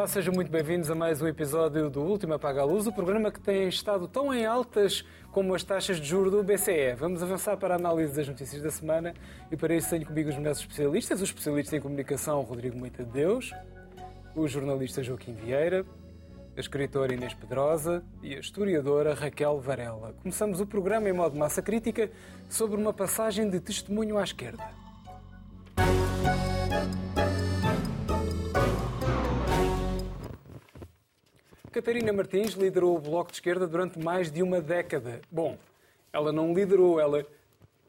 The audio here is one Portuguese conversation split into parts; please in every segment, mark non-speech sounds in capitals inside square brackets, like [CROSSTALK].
Olá, sejam muito bem-vindos a mais um episódio do Último Apaga a Luz, o programa que tem estado tão em altas como as taxas de juros do BCE. Vamos avançar para a análise das notícias da semana e para isso tenho comigo os melhores especialistas, o especialista em comunicação Rodrigo Moita de Deus, o jornalista Joaquim Vieira, a escritora Inês Pedrosa e a historiadora Raquel Varela. Começamos o programa em modo massa crítica sobre uma passagem de testemunho à esquerda. Catarina Martins liderou o Bloco de Esquerda durante mais de uma década. Bom, ela não liderou, ela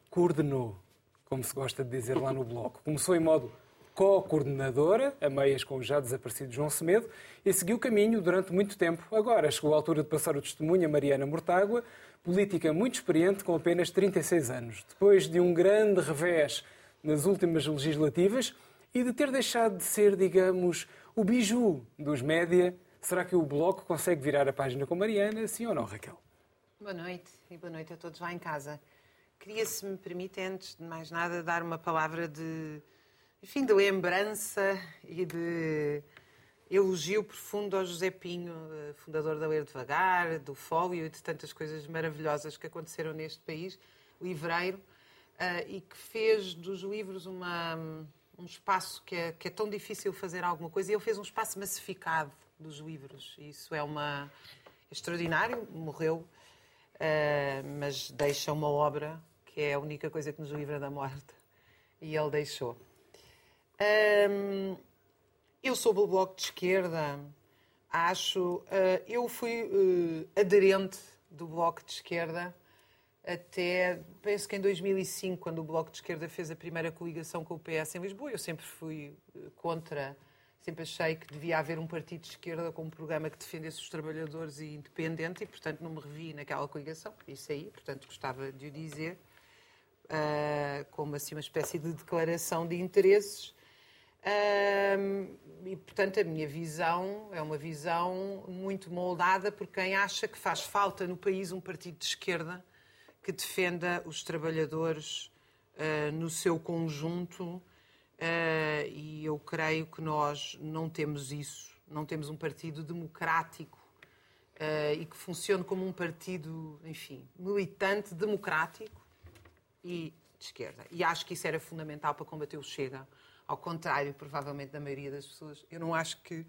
coordenou, como se gosta de dizer lá no Bloco. Começou em modo co-coordenadora, a meias com o já desaparecido João Semedo, e seguiu o caminho durante muito tempo. Agora chegou a altura de passar o testemunho a Mariana Mortágua, política muito experiente com apenas 36 anos. Depois de um grande revés nas últimas legislativas e de ter deixado de ser, digamos, o biju dos média, será que o Bloco consegue virar a página com Mariana, sim ou não, Raquel? Boa noite e boa noite a todos lá em casa. Queria, se me permite, antes de mais nada, dar uma palavra de enfim, de lembrança e de elogio profundo ao José Pinho, eh, fundador da Ler Devagar, do Fólio e de tantas coisas maravilhosas que aconteceram neste país, livreiro, eh, e que fez dos livros uma, um espaço que é, que é tão difícil fazer alguma coisa, e ele fez um espaço massificado dos livros. Isso é uma extraordinário, morreu, eh, mas deixa uma obra que é a única coisa que nos livra da morte. E ele deixou. Eu sou do Bloco de Esquerda, acho. Uh, eu fui uh, aderente do Bloco de Esquerda até, penso que em 2005, quando o Bloco de Esquerda fez a primeira coligação com o PS em Lisboa. Eu sempre fui contra, sempre achei que devia haver um partido de esquerda com um programa que defendesse os trabalhadores e independente, e portanto não me revi naquela coligação, isso aí, portanto gostava de o dizer, uh, como assim uma espécie de declaração de interesses. Um, e, portanto, a minha visão é uma visão muito moldada por quem acha que faz falta no país um partido de esquerda que defenda os trabalhadores uh, no seu conjunto. Uh, e eu creio que nós não temos isso. Não temos um partido democrático uh, e que funcione como um partido, enfim, militante, democrático e de esquerda. E acho que isso era fundamental para combater o Chega ao contrário, provavelmente, da maioria das pessoas. Eu não acho que uh,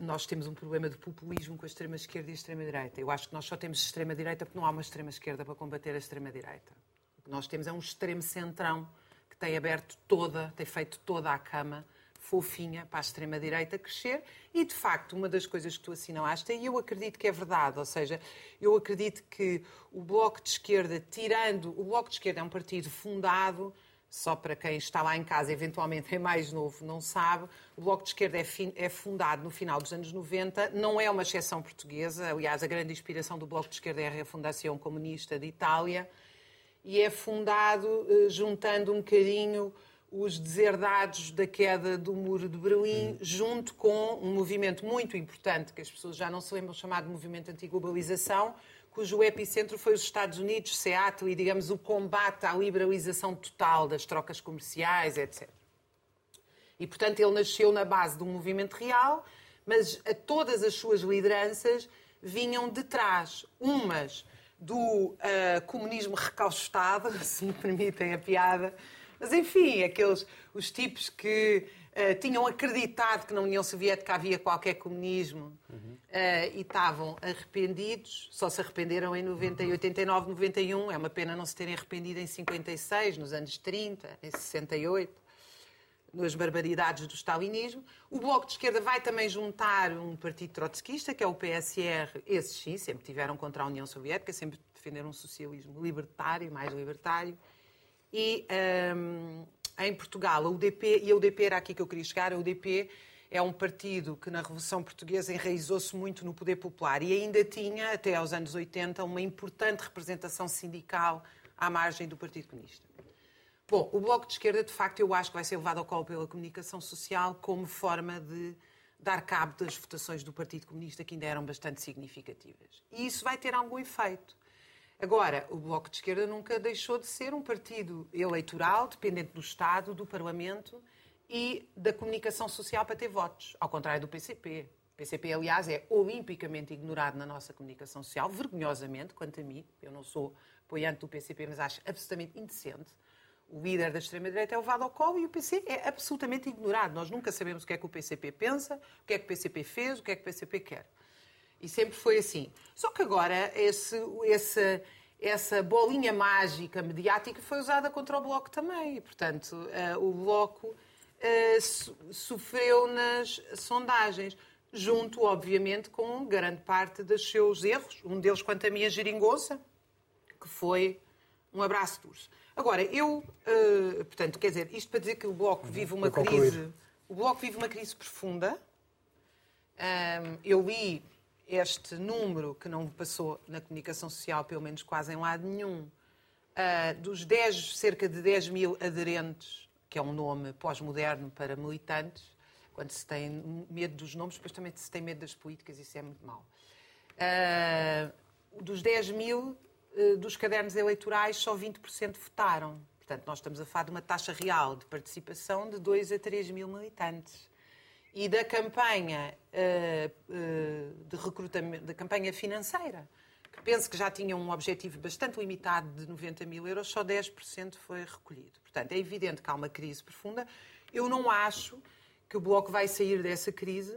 nós temos um problema de populismo com a extrema-esquerda e a extrema-direita. Eu acho que nós só temos extrema-direita porque não há uma extrema-esquerda para combater a extrema-direita. O que nós temos é um extremo-centrão que tem aberto toda, tem feito toda a cama fofinha para a extrema-direita crescer e, de facto, uma das coisas que tu assinalaste, e eu acredito que é verdade, ou seja, eu acredito que o Bloco de Esquerda, tirando... O Bloco de Esquerda é um partido fundado só para quem está lá em casa, eventualmente é mais novo, não sabe, o Bloco de Esquerda é, é, fundado no final dos anos 90, não é uma exceção portuguesa, aliás, a grande inspiração do Bloco de Esquerda é a Refundação Comunista de Itália, e é fundado eh, juntando um bocadinho os deserdados da queda do Muro de Berlim, hum. junto com um movimento muito importante, que as pessoas já não se lembram, chamado Movimento Antiglobalização, cujo epicentro foi os Estados Unidos, Seattle e, digamos, o combate à liberalização total das trocas comerciais, etc. E, portanto, ele nasceu na base de um movimento real, mas a todas as suas lideranças vinham de trás, umas do uh, comunismo recaustado, [LAUGHS] se me permitem a piada, mas enfim, aqueles os tipos que uh, tinham acreditado que na União Soviética havia qualquer comunismo uhum. uh, e estavam arrependidos, só se arrependeram em 90, 89, 91. É uma pena não se terem arrependido em 56, nos anos 30, em 68 nas barbaridades do stalinismo. O Bloco de Esquerda vai também juntar um partido trotskista, que é o PSR. Esses sim, sempre tiveram contra a União Soviética, sempre defenderam um socialismo libertário, mais libertário. E um, em Portugal, a UDP, e a UDP era aqui que eu queria chegar, a UDP é um partido que na Revolução Portuguesa enraizou-se muito no poder popular e ainda tinha, até aos anos 80, uma importante representação sindical à margem do Partido Comunista. Bom, o Bloco de Esquerda, de facto, eu acho que vai ser levado ao colo pela comunicação social como forma de dar cabo das votações do Partido Comunista, que ainda eram bastante significativas. E isso vai ter algum efeito. Agora, o Bloco de Esquerda nunca deixou de ser um partido eleitoral, dependente do Estado, do Parlamento e da comunicação social para ter votos, ao contrário do PCP. O PCP, aliás, é olimpicamente ignorado na nossa comunicação social, vergonhosamente, quanto a mim. Eu não sou apoiante do PCP, mas acho absolutamente indecente. O líder da extrema-direita é o Vado Colo e o PC é absolutamente ignorado. Nós nunca sabemos o que é que o PCP pensa, o que é que o PCP fez, o que é que o PCP quer. E sempre foi assim. Só que agora esse, esse, essa bolinha mágica mediática foi usada contra o Bloco também. E, portanto, uh, o Bloco uh, sofreu nas sondagens junto, obviamente, com grande parte dos seus erros, um deles quanto a minha geringonça, que foi um abraço de urso. Agora, eu, uh, portanto, quer dizer, isto para dizer que o Bloco vive uma crise, o Bloco vive uma crise profunda. Um, eu li este número que não passou na comunicação social, pelo menos quase em lado nenhum, uh, dos 10, cerca de 10 mil aderentes, que é um nome pós-moderno para militantes, quando se tem medo dos nomes, depois também se tem medo das políticas, isso é muito mau. Uh, dos 10 mil uh, dos cadernos eleitorais, só 20% votaram. Portanto, nós estamos a falar de uma taxa real de participação de 2 a 3 mil militantes. E da campanha uh, de recrutamento, da campanha financeira, que penso que já tinha um objetivo bastante limitado de 90 mil euros, só 10% foi recolhido. Portanto, é evidente que há uma crise profunda. Eu não acho que o Bloco vai sair dessa crise,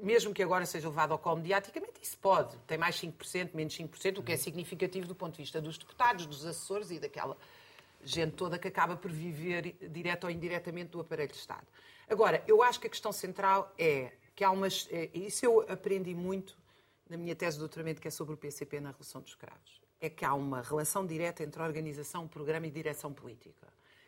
mesmo que agora seja levado ao colo mediaticamente, isso pode. Tem mais 5%, menos 5%, o que é significativo do ponto de vista dos deputados, dos assessores e daquela gente toda que acaba por viver, direto ou indiretamente, do aparelho de Estado. Agora, eu acho que a questão central é que há umas. É, isso eu aprendi muito na minha tese de doutoramento, que é sobre o PCP na Revolução dos Escravos. É que há uma relação direta entre organização, programa e direção política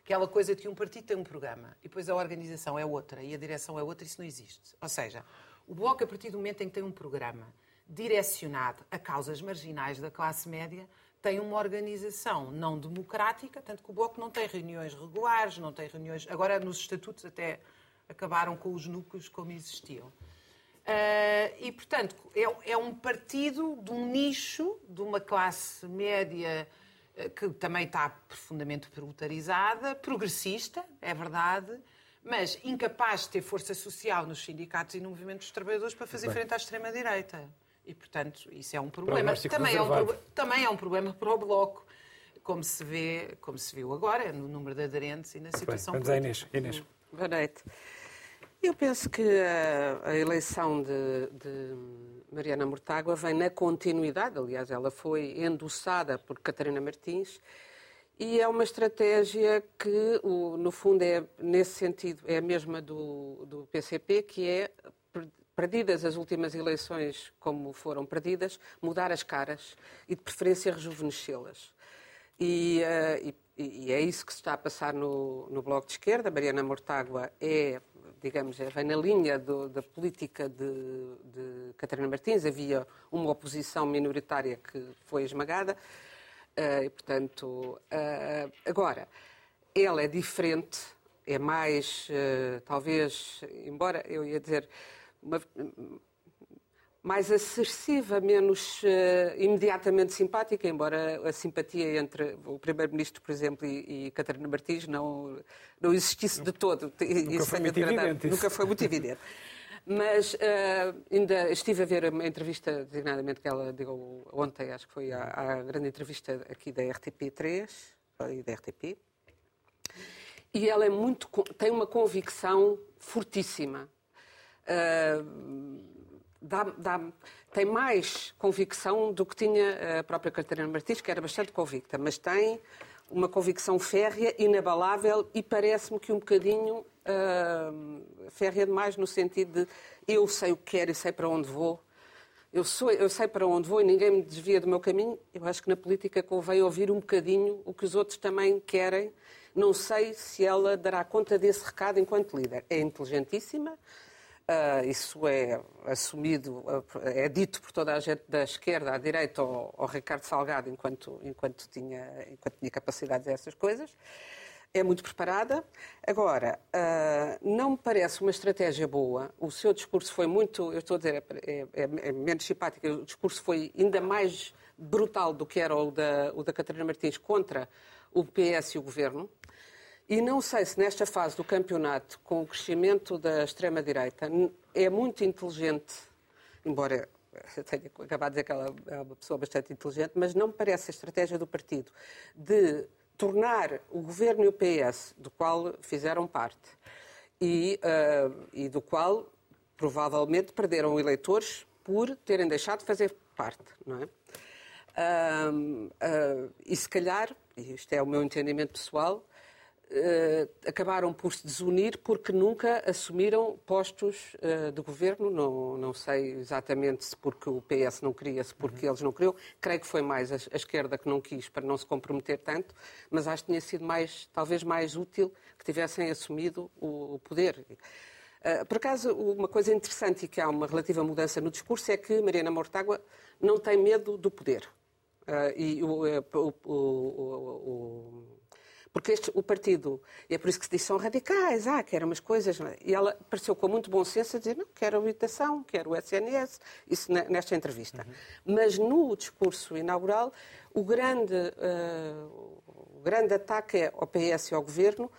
aquela coisa de que um partido tem um programa e depois a organização é outra e a direção é outra, isso não existe. Ou seja, o Bloco, a partir do momento em que tem um programa direcionado a causas marginais da classe média, tem uma organização não democrática, tanto que o Bloco não tem reuniões regulares, não tem reuniões. Agora, nos estatutos, até acabaram com os núcleos como existiam. Uh, e, portanto, é, é um partido de um nicho, de uma classe média que também está profundamente proletaritzada, progressista, é verdade, mas incapaz de ter força social nos sindicatos e no movimento dos trabalhadores para fazer Bem. frente à extrema-direita. E, portanto, isso é um problema. Também é um, também é um problema para o Bloco, como se vê, como se viu agora, no número de aderentes e na situação Bem, vamos Inês. Inês. Boa noite. Eu penso que a, a eleição de, de Mariana Mortágua vem na continuidade, aliás, ela foi endossada por Catarina Martins, e é uma estratégia que, no fundo, é, nesse sentido, é a mesma do, do PCP, que é, perdidas as últimas eleições como foram perdidas, mudar as caras e, de preferência, rejuvenescê-las. E, uh, e, e, é isso que se está a passar no, no Bloco de Esquerda. Mariana Mortágua é digamos, vem na linha do, da política de, de, Catarina Martins. Havia uma oposição minoritária que foi esmagada. Uh, e, portanto, uh, agora, ela é diferente, é mais, uh, talvez, embora eu ia dizer, uma, mais acessível, menos uh, imediatamente simpática, embora a simpatia entre o Primeiro-Ministro, por exemplo, e, e Catarina Martins não, não existisse de todo. Nunca isso foi muito evidente. Nunca foi muito evidente. Mas uh, ainda estive a ver uma entrevista, designadamente, que ela deu ontem, acho que foi a, grande entrevista aqui da RTP3 e da RTP. E ela é muito, tem uma convicção fortíssima. Uh, dá, dá, tem mais convicção do que tinha a própria Catarina Martins, que era bastante convicta, mas tem uma convicção férrea, inabalável e parece-me que um bocadinho uh, férrea demais no sentido de eu sei o que quero e sei para onde vou. Eu, sou, eu sei para onde vou e ninguém me desvia do meu caminho. Eu acho que na política convém ouvir um bocadinho o que os outros também querem. Não sei se ela dará conta desse recado enquanto líder. É inteligentíssima, Uh, isso é assumido, é dito por toda a gente da esquerda à direita ao, ao Ricardo Salgado enquanto, enquanto, tinha, enquanto tinha capacidade de essas coisas. É muito preparada. Agora, uh, não me parece uma estratégia boa. O seu discurso foi muito, eu estou a dizer, é, é, é menos simpático, o discurso foi ainda mais brutal do que era o da, o da Catarina Martins contra o PS e o Governo. E não sei se nesta fase do campeonato, com o crescimento da extrema-direita, é muito inteligente, embora eu tenha acabado de dizer que ela é uma pessoa bastante inteligente, mas não me parece a estratégia do partido de tornar o governo e o PS, do qual fizeram parte, e, uh, e do qual provavelmente perderam eleitores por terem deixado de fazer parte, não é? Uh, uh, e se calhar, e isto é o meu entendimento pessoal, acabaram por se desunir porque nunca assumiram postos uh, de governo. Não, não sei exatamente se porque o PS não queria, se porque uhum. eles não queriam. Creio que foi mais a, a, esquerda que não quis para não se comprometer tanto, mas acho que tinha sido mais, talvez mais útil que tivessem assumido o, o poder. Uh, por acaso, uma coisa interessante e que há uma relativa mudança no discurso é que Mariana Mortágua não tem medo do poder. e o, o, o porque este, o partido, e é por isso que se diz, são radicais, ah, querem umas coisas. É? E ela pareceu com muito bom senso a dizer, não, quero a habitação, quero o SNS, isso nesta entrevista. Uhum. Mas no discurso inaugural, o grande, uh, o grande ataque é ao PS e ao governo,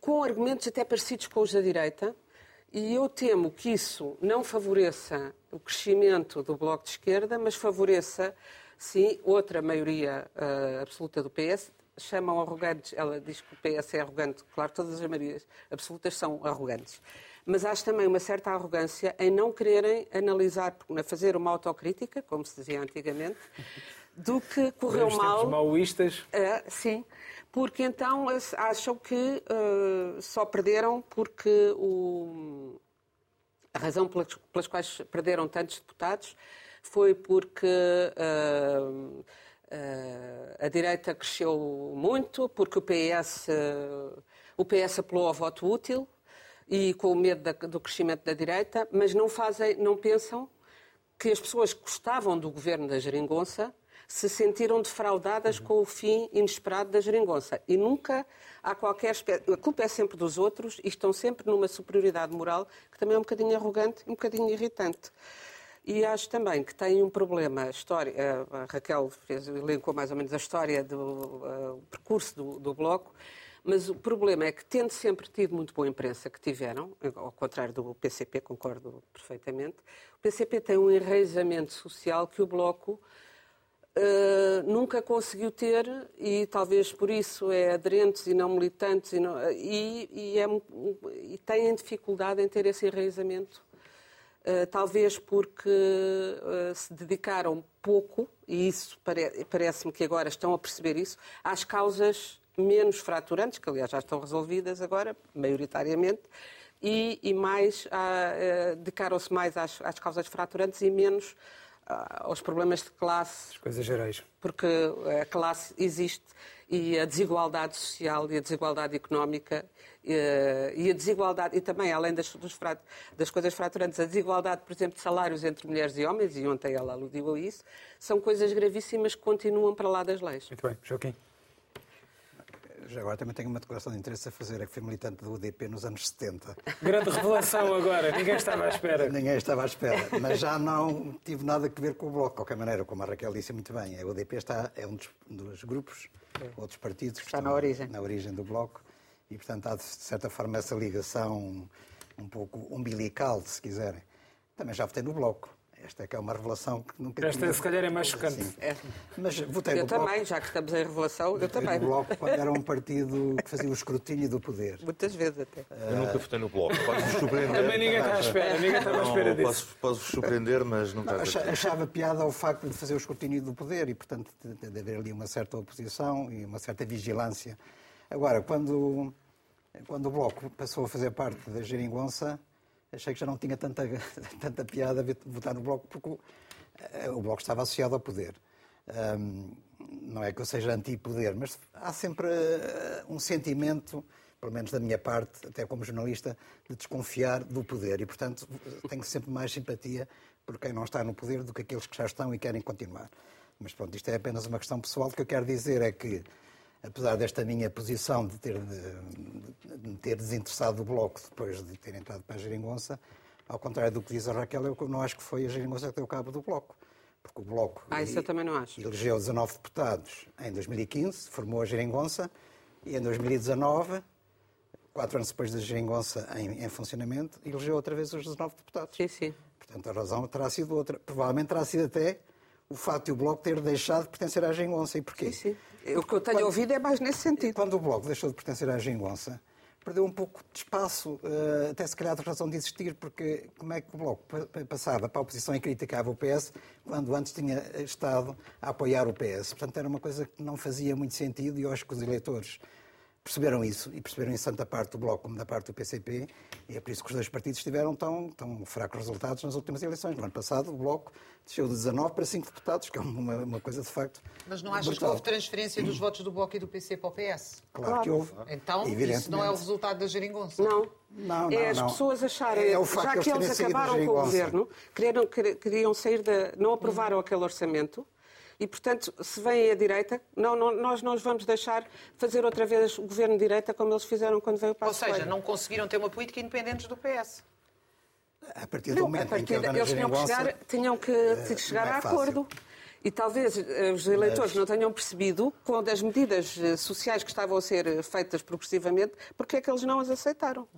com argumentos até parecidos com os da direita, e eu temo que isso não favoreça o crescimento do Bloco de Esquerda, mas favoreça, sim, outra maioria uh, absoluta do PS, chamam arrogantes, ela diz que o PS é arrogante, claro, todas as maiorias absolutas são arrogantes. Mas acho também uma certa arrogância em não quererem analisar, fazer uma autocrítica, como se dizia antigamente, do que correu mal. maoístas. É, sim, porque então acham que uh, só perderam porque o, a razão pelas, pelas, quais perderam tantos deputados foi porque. Uh, a direita cresceu muito porque o PS, uh, o PS apelou ao voto útil e com o medo do crescimento da direita, mas não fazem, não pensam que as pessoas que gostavam do governo da Geringonça se sentiram defraudadas uhum. com o fim inesperado da Geringonça. E nunca há qualquer. A culpa é sempre dos outros e estão sempre numa superioridade moral que também é um bocadinho arrogante e um bocadinho irritante. E acho também que tem um problema, a, história, a Raquel fez, elencou mais ou menos a história do uh, percurso do, do, Bloco, mas o problema é que, tendo sempre tido muito boa imprensa que tiveram, ao contrário do PCP, concordo perfeitamente, o PCP tem um enraizamento social que o Bloco Uh, nunca conseguiu ter e talvez por isso é aderentes e não militantes e, não, e, e, é, e têm dificuldade em ter esse enraizamento eh, talvez porque uh, se dedicaram pouco, e isso pare parece-me que agora estão a perceber isso, às causas menos fraturantes, que aliás já estão resolvidas agora, maioritariamente, e, e mais uh, dedicaram-se mais às, às, causas fraturantes e menos aos problemas de classe. As coisas gerais. Porque a classe existe e a desigualdade social e a desigualdade económica eh, e a desigualdade, e também, além das, das coisas fraturantes, a desigualdade, por exemplo, de salários entre mulheres e homens, e ontem ela aludiu a isso, são coisas gravíssimas que continuam para lá das leis. Muito bem. Joaquim? Já agora também tenho uma declaração de interesse a fazer, é que fui militante do UDP nos anos 70. Grande revelação agora, ninguém estava à espera. ninguém estava à espera, mas já não tive nada a ver com o Bloco, de qualquer maneira, como a Raquel disse muito bem. A UDP está, é um dos, dos grupos, é. outros partidos que está na origem. na origem do Bloco e, portanto, há de certa forma essa ligação um pouco umbilical, se quiserem. Também já votei no Bloco. Esta é que é uma revelação que nunca Esta, tinha... se calhar, é mais chocante. É. Mas votei eu no também, Bloco. já que estamos em revelação, eu também. no Bloco [LAUGHS] quando era um partido que fazia o escrutínio do poder. Muitas vezes até. Eu nunca votei no Bloco. Posso-vos surpreender. Também ninguém está à espera. Ninguém está à espera disso. Posso, posso surpreender, mas nunca... Não, achava piada ao facto de fazer o escrutínio do poder e, portanto, de haver ali uma certa oposição e uma certa vigilância. Agora, quando quando o Bloco passou a fazer parte da Geringonça, achei que já não tinha tanta, [LAUGHS] tanta piada votar no Bloco, porque o, eh, o Bloco estava associado ao poder. Um, não é que eu seja anti-poder, mas há sempre uh, um sentimento, pelo menos da minha parte, até como jornalista, de desconfiar do poder. E, portanto, tenho sempre mais simpatia por quem não está no poder do que aqueles que já estão e querem continuar. Mas pronto, isto é apenas uma questão pessoal. O que eu quero dizer é que apesar desta minha posição de ter, de, de ter desinteressado do Bloco depois de ter entrado para a Geringonça, ao contrário do que diz a Raquel, eu não acho que foi a Geringonça que deu cabo do Bloco. porque o Bloco Ah, também não acho. elegeu 19 deputados em 2015, formou a Geringonça, e em 2019, quatro anos depois da Geringonça em, em funcionamento, elegeu outra vez os 19 deputados. Sim, sim. Portanto, a razão terá sido outra. Provavelmente terá sido até o facto de o Bloco ter deixado de pertencer à Geringonça. E porquê? Sim, sim. O que eu tenho ouvido é mais nesse sentido. Quando o Bloco deixou de pertencer à Geringonça, perdeu um pouco de espaço, eh, até se calhar de razão de existir, porque como é que o Bloco pa- pa- passava para a oposição e criticava o PS, quando antes tinha estado a apoiar o PS? Portanto, era uma coisa que não fazia muito sentido e eu acho que os eleitores perceberam isso, e perceberam isso tanto da parte do Bloco como da parte do PCP, e é por isso que os dois partidos tiveram tão, tão fracos resultados nas últimas eleições. No ano passado, o Bloco desceu de 19 para 5 deputados, que é uma, uma coisa de facto. Mas não achas que brutal. houve transferência dos votos do Bloco e do PC para o PS? Claro que houve. Então, isso não é o resultado da geringonça? Não. Não, é não, as não. pessoas acharem, É o facto já que eles acabaram com o governo, queriam, quer- queriam sair da. não aprovaram aquele orçamento. E, portanto, se vêm à direita, não, não, nós não os vamos deixar fazer outra vez o governo de direita como eles fizeram quando veio o Ou Passo seja, Coelho. não conseguiram ter uma política independente do PS. A partir do Não, momento a partir em que a eles tinham que chegar, tinham que eh, chegar é a acordo. E talvez eh, os eleitores não tenham percebido, quando as medidas eh, sociais que estavam a ser feitas progressivamente, porque é que eles não as aceitaram.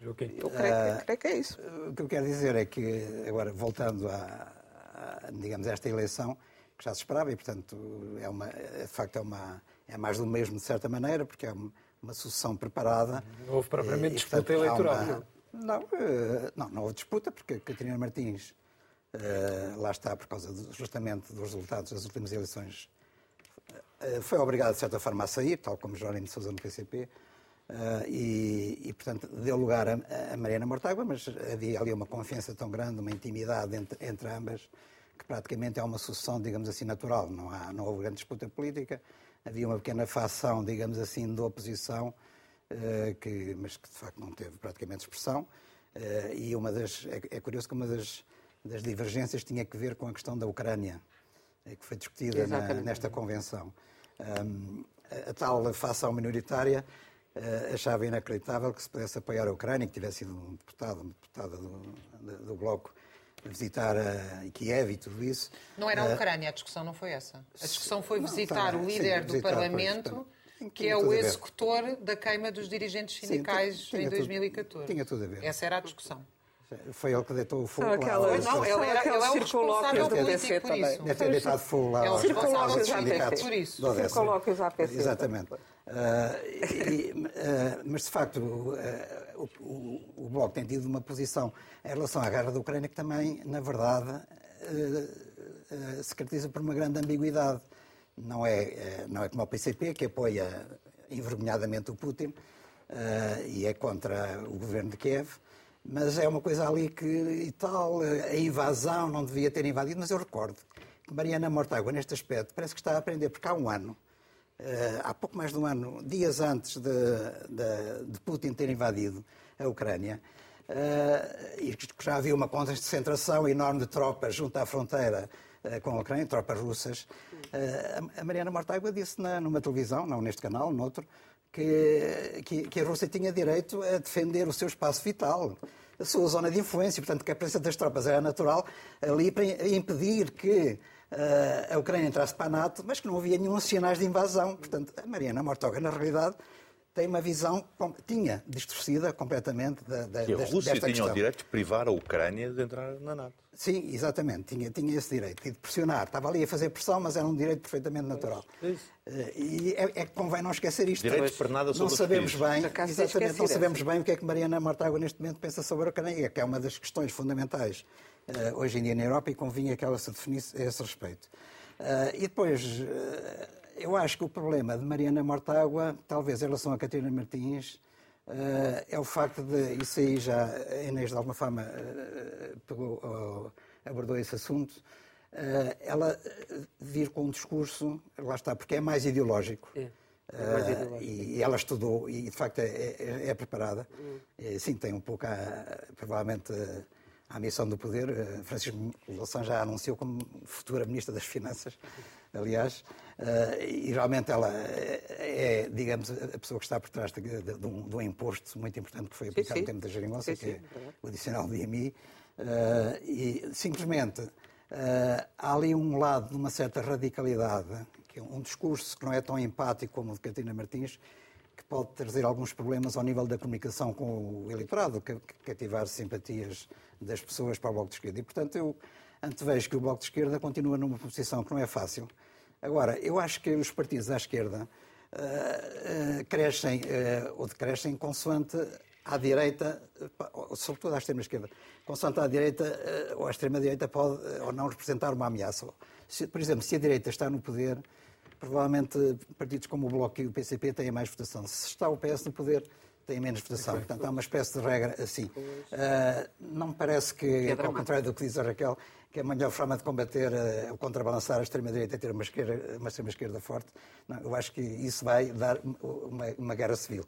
Joaquim. Eu creio, Ah, que, creio que é isso. O que eu quero dizer é que, agora, voltando a, a, digamos, a esta eleição, que já se esperava, e, portanto, é uma, de facto, é, uma, é mais do mesmo, de certa maneira, porque é uma, uma sucessão preparada. Não houve propriamente E, disputa portanto, há eleitoral, uma- não? Não, eh, não, não houve disputa, porque Catarina Martins, eh, lá está, por causa do- justamente dos resultados das últimas eleições, eh, foi obrigada, de certa forma, a sair, tal como Jerónimo de Sousa no PCP, e, e, portanto, deu lugar a, a Mariana Mortágua, mas havia ali uma confiança tão grande, uma intimidade entre, entre ambas, que praticamente é uma sucessão, digamos assim, natural. Não, há, não houve grande disputa política, havia uma pequena facção, digamos assim, de oposição, eh, que, mas que de facto não teve praticamente expressão. Eh, e uma das, é, é curioso que uma das, das divergências tinha que ver com a questão da Ucrânia, eh, que foi discutida na- nesta convenção. Ahm, a, a tal facção minoritária eh, achava inacreditável que se pudesse apoiar a Ucrânia, que tivesse sido um deputado, uma deputada do, do, do Bloco visitar eh, Kiev e tudo isso. Não era a Eh, Ucrânia, a discussão não foi essa. A discussão foi Não, visitar tá o líder sim, do visitar, Parlamento, que é tudo o a executor da queima dos dirigentes Sim, sindicais tinha- tinha em tudo- 2014. tinha tudo a ver. Essa era a discussão. Foi ele que deitou o fogo lá. Não, ele era, ele é o responsável político PC por também. isso. Deve ter deitado fogo lá É o responsável político por isso. Circolóquios à PC. Exatamente. Ah, e- ah, mas, de facto, ah, o, o- Bloco tem tido uma posição em relação à guerra da Ucrânia que também, na verdade, se caracteriza por uma grande ambiguidade. Não é, não é como o PCP, que apoia envergonhadamente o Putin e é contra o governo de Kiev, mas é uma coisa ali que e tal, a invasão não devia ter invadido, mas eu recordo que Mariana Mortágua, neste aspecto, parece que está a aprender, porque há um ano, há pouco mais de um ano, dias antes de, de- de Putin ter invadido a Ucrânia, eh, e já havia uma concentração enorme de tropas junto à fronteira eh, com a Ucrânia, tropas russas, eh, a- Mariana Mortágua disse na- numa televisão, não neste canal, noutro, que, que, que a Rússia tinha direito a defender o seu espaço vital, a sua zona de influência, portanto que a presença das tropas era natural ali para impedir que eh, a Ucrânia entrasse para a NATO, mas que não havia nenhum sinais de invasão. Portanto, a Mariana Mortágua, na realidade, tem uma visão, tinha distorcida completamente da, da, Que a das- Rússia desta tinha o questão. direito de privar a Ucrânia de entrar na NATO. Sim, exatamente, tinha, tinha esse direito e de pressionar. Estava ali a fazer pressão, mas era um direito perfeitamente natural. Eh, E é, é que convém não esquecer isto. Direito de pernada Não sobre os sabemos bem, exatamente, não sabemos bem o que é que Mariana Mortágua neste momento pensa sobre a Ucrânia, que é uma das questões fundamentais eh, hoje em dia na Europa e convinha que ela se definisse a esse respeito. Eh, e depois, eh, eu acho que o problema de Mariana Mortágua, talvez em relação a Catarina Martins, eh, é o facto de, isso aí já a Inês de alguma forma eh, pegou, abordou esse assunto, eh, ela eh, vir com um discurso, lá está, porque é mais ideológico. É, Eh, ideológico. e, ela estudou e de facto é, é- é preparada. Eh, Sim, tem um pouco, a, provavelmente, eh, a missão do poder. Eh, Francisco Louçã já anunciou como futura Ministra das Finanças, aliás, Eh, e realmente ela é, é, digamos, a pessoa que está por trás de, de- de um, de um imposto muito importante que foi aplicado sim. no tempo da geringonça, Sim, que é sim, o adicional de IMI, eh, e simplesmente há ali um lado de uma certa radicalidade, que é um discurso que não é tão empático como o de Catarina Martins, que pode trazer alguns problemas ao nível da comunicação com o eleitorado, cativar simpatias das pessoas para o Bloco de Esquerda. E, portanto, eu antevejo que o Bloco de Esquerda continua numa posição que não é fácil. Agora, eu acho que os partidos à esquerda uh, uh, crescem, uh, ou decrescem, consoante à direita, sobretudo à extrema-esquerda, consoante à direita ou à extrema-direita pode ou não representar uma ameaça. Se, por exemplo, se a direita está no poder, provavelmente partidos como o Bloco e o PCP têm mais votação. Se está o PS no poder, tem menos votação. Portanto, há uma espécie de regra assim. Uh, não me parece que, ao contrário do que diz a Raquel, que a melhor forma de combater, uh, contrabalançar a extrema-direita é ter uma, esquerda, uma extrema-esquerda forte. Não, eu acho que isso vai dar uma, uma guerra civil.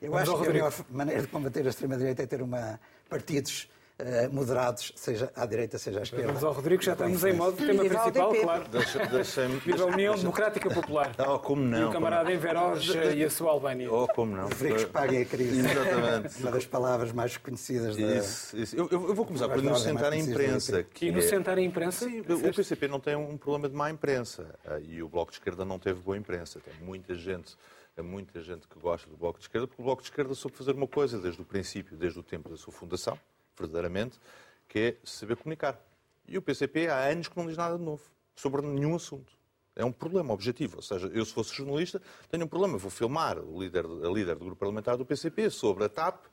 Eu acho que a melhor maneira de combater a extrema-direita é ter uma, partidos moderados, seja à direita, seja à esquerda. Vamos ao Rodrigo, já estamos em modo tema principal, claro. Deixa, deixa [LAUGHS] Viva a União Democrática Popular. Oh, como não. E o camarada Enveros e a sua Albânia. Oh, como não. Que paguem a crise. Exatamente. Uma das palavras mais conhecidas da... Isso, isso. Eu, eu, vou começar por inocentar a imprensa. Que inocentar a imprensa? Sim, o PCP não tem um problema de má imprensa. Ah, e o Bloco de Esquerda não teve boa imprensa. Tem muita gente muita gente que gosta do Bloco de Esquerda, porque o Bloco de Esquerda soube fazer uma coisa desde o princípio, desde o tempo da sua fundação, verdadeiramente, que é saber comunicar. E o PCP há anos que não diz nada de novo sobre nenhum assunto. É um problema objetivo. Ou seja, eu, se fosse jornalista, tenho um problema. Vou filmar o líder, a líder do grupo parlamentar do PCP sobre a TAP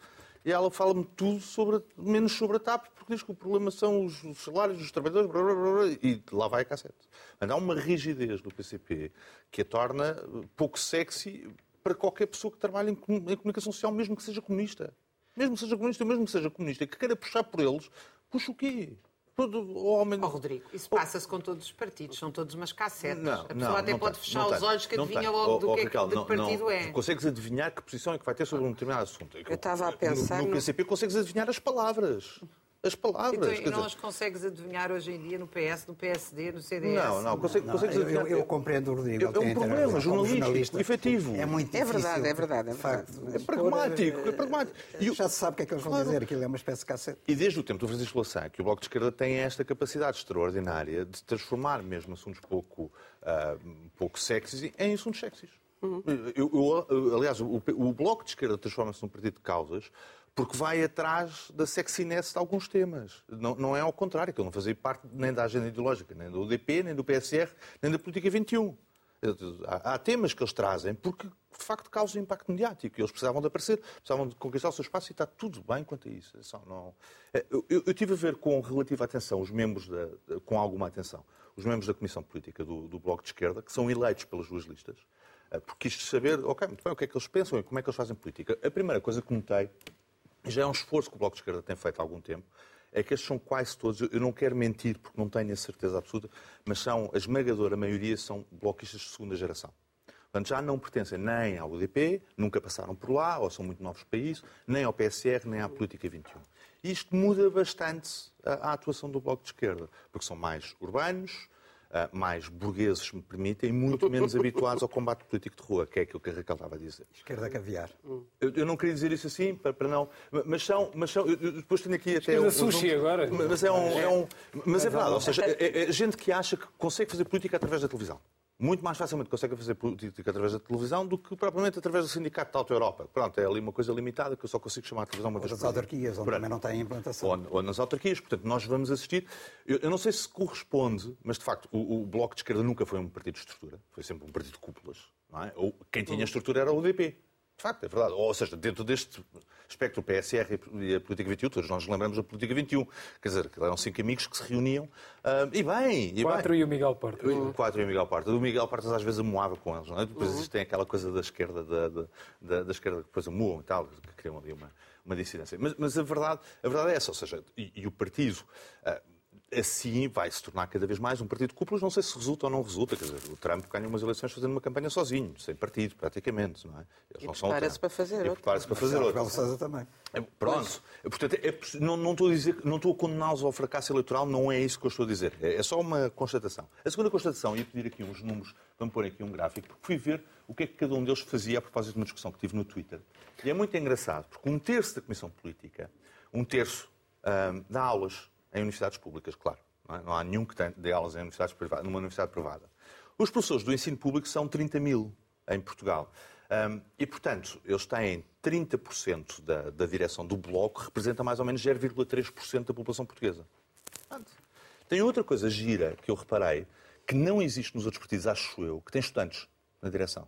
e ela fala-me tudo sobre, menos sobre a TAP, porque diz que o problema são os, salários dos trabalhadores, blá, blá, blá, e lá vai a cassete. Mas há uma rigidez do PCP que a torna pouco sexy para qualquer pessoa que trabalhe em comunicação social, mesmo que seja comunista. Mesmo que seja comunista, mesmo que seja comunista, que queira puxar por eles, Puxa o quê? Todo homem... Oh, Rodrigo, isso passa-se com todos os partidos, são todos umas cassetas. Não, a pessoa não, até não pode tem, fechar os olhos que adivinha logo oh, do oh, que, Raquel, é, de que partido é. Consegues adivinhar que posição é que vai ter sobre um determinado assunto. Eu estava a pensar... No, no PCP consegues adivinhar as palavras as palavras. Então, e não as consegues adivinhar hoje em dia no PS, no PSD, no CDS? Não, não, consegues, consegues adivinhar. Eu, eu, compreendo o Rodrigo. É, um problema jornalístico, efetivo. É muito difícil. É verdade, é verdade. É, verdade. é pragmático, é pragmático. E já se sabe o que é que eles vão claro. dizer, aquilo é uma espécie de cassete. E desde o tempo do Francisco Louçã, que o Bloco de Esquerda tem esta capacidade extraordinária de transformar mesmo assuntos pouco, uh, pouco sexys em assuntos sexys. Uhum. Eu, eu, aliás, o, o Bloco de Esquerda transforma-se num partido de causas porque vai atrás da sexiness de alguns temas. Não, não é ao contrário, que ele não fazia parte nem da agenda ideológica, nem do UDP, nem do PSR, nem da Política 21. Há, há temas que eles trazem porque, de facto, causam impacto mediático. Eles precisavam de aparecer, precisavam de conquistar o seu espaço e está tudo bem quanto a isso. É só, não... É, eu, eu, eu, tive a ver com relativa atenção os membros, da, com alguma atenção, os membros da Comissão Política do, do Bloco de Esquerda, que são eleitos pelas duas listas, eh, porque quis saber, ok, muito bem, o que é que eles pensam e como é que eles fazem política. A primeira coisa que notei já é um esforço que o Bloco de Esquerda tem feito há algum tempo, é que estes são quase todos, eu não quero mentir porque não tenho a certeza absoluta, mas são, a esmagadora maioria são bloquistas de segunda geração. Portanto, já não pertencem nem ao UDP, nunca passaram por lá, ou são muito novos para isso, nem ao PSR, nem à Política 21. E isto muda bastante a, a atuação do Bloco de Esquerda, porque são mais urbanos, mais burgueses, me permitem, e muito menos habituados ao combate político de rua, que é aquilo que a Raquel estava a dizer. Esquerda caviar. Eu, eu não queria dizer isso assim, para, para não... Mas são... Mas são eu, depois tenho aqui até... Esquerda um, sushi um, agora. Mas é um... É um mas é verdade, ou seja, é, é gente que acha que consegue fazer política através da televisão muito mais facilmente consegue fazer política através da televisão do que propriamente através do Sindicato da Auto Europa. Pronto, é ali uma coisa limitada que eu só consigo chamar a televisão uma vez por Ou nas autarquias, onde também não tem implantação. Ou, ou, nas autarquias. Portanto, nós vamos assistir. Eu, eu, não sei se corresponde, mas de facto o, o, Bloco de Esquerda nunca foi um partido de estrutura. Foi sempre um partido de cúpulas. Não é? Ou quem tinha estrutura era o UDP. De facto, é verdade. Ou seja, dentro deste espectro PSR e a Política 21, todos nós nos lembramos da Política 21. Quer dizer, eram cinco amigos que se reuniam uh, e bem. E Quatro bem. e o Miguel Portas. Quatro e o Miguel Portas. O Miguel Portas às vezes amoava com eles. Não é? Depois uhum. tem aquela coisa da esquerda, da, da, da, esquerda que depois amoam e tal, que criam ali uma, uma dissidência. Mas, mas, a, verdade, a verdade é essa. Ou seja, e, e o partido. Uh, assim vai se tornar cada vez mais um partido de cúpulas. Não sei se resulta ou não resulta. Quer dizer, o Trump ganha umas eleições fazendo uma campanha sozinho, sem partido, praticamente. Não é? Eles e prepara-se para fazer outra. prepara-se para fazer outra. César também. É, pronto. É, portanto, é, não, não, estou a dizer, não estou a condená-los ao fracasso eleitoral, não é isso que eu estou a dizer. É, é só uma constatação. A segunda constatação, ia pedir aqui uns números, vamos pôr aqui um gráfico, porque fui ver o que é que cada um deles fazia a propósito de uma discussão que tive no Twitter. E é muito engraçado, porque um terço da Comissão Política, um terço, hum, dá aulas em universidades públicas, claro Não, é? não há nenhum que dê aulas em universidades privadas, numa universidade privada. Os professores do ensino público são 30 mil em Portugal. Um, e, portanto, eles têm 30% da, da direção do Bloco, representa mais ou menos 0,3% da população portuguesa. Tem outra coisa gira que eu reparei, que não existe nos outros partidos, acho eu, que tem estudantes na direção.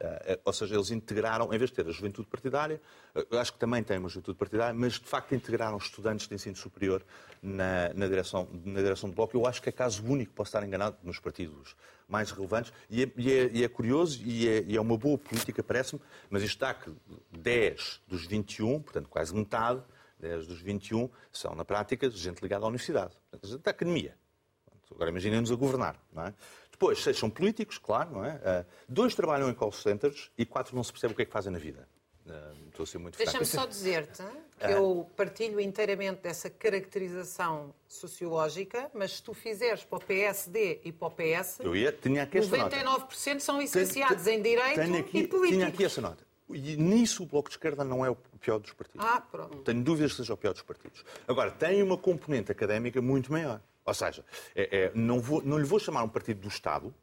Uh, ou seja, eles integraram, em vez de ter a juventude partidária, uh, acho que também tem uma juventude partidária, mas de facto integraram estudantes de ensino superior na, na, direção, na direção do Bloco. Eu acho que é caso único, posso estar enganado, nos partidos mais relevantes. E é, e é, e é curioso e é, e é, uma boa política, parece-me, mas isto está que 10 dos 21, portanto quase metade, 10 dos 21, são na prática gente ligada à universidade, portanto, da academia. Agora imaginemos a governar, não é? Depois, seis são políticos, claro, não é? Ah, dois trabalham em call centers e quatro não se percebe o que é que fazem na vida. Ah, estou a ser muito Deixa-me só dizer-te [LAUGHS] que ah. eu partilho inteiramente dessa caracterização sociológica, mas se tu fizeres para o PSD e para o PS, eu ia, tinha aqui 99% nota. são licenciados em Direito aqui, e Políticos. Tinha aqui essa nota. E nisso o Bloco de Esquerda não é o pior dos partidos. Ah, pronto. Tenho dúvidas que seja o pior dos partidos. Agora, tem uma componente académica muito maior. Ou seja, é, é, não, vou, não lhe vou chamar um partido do Estado,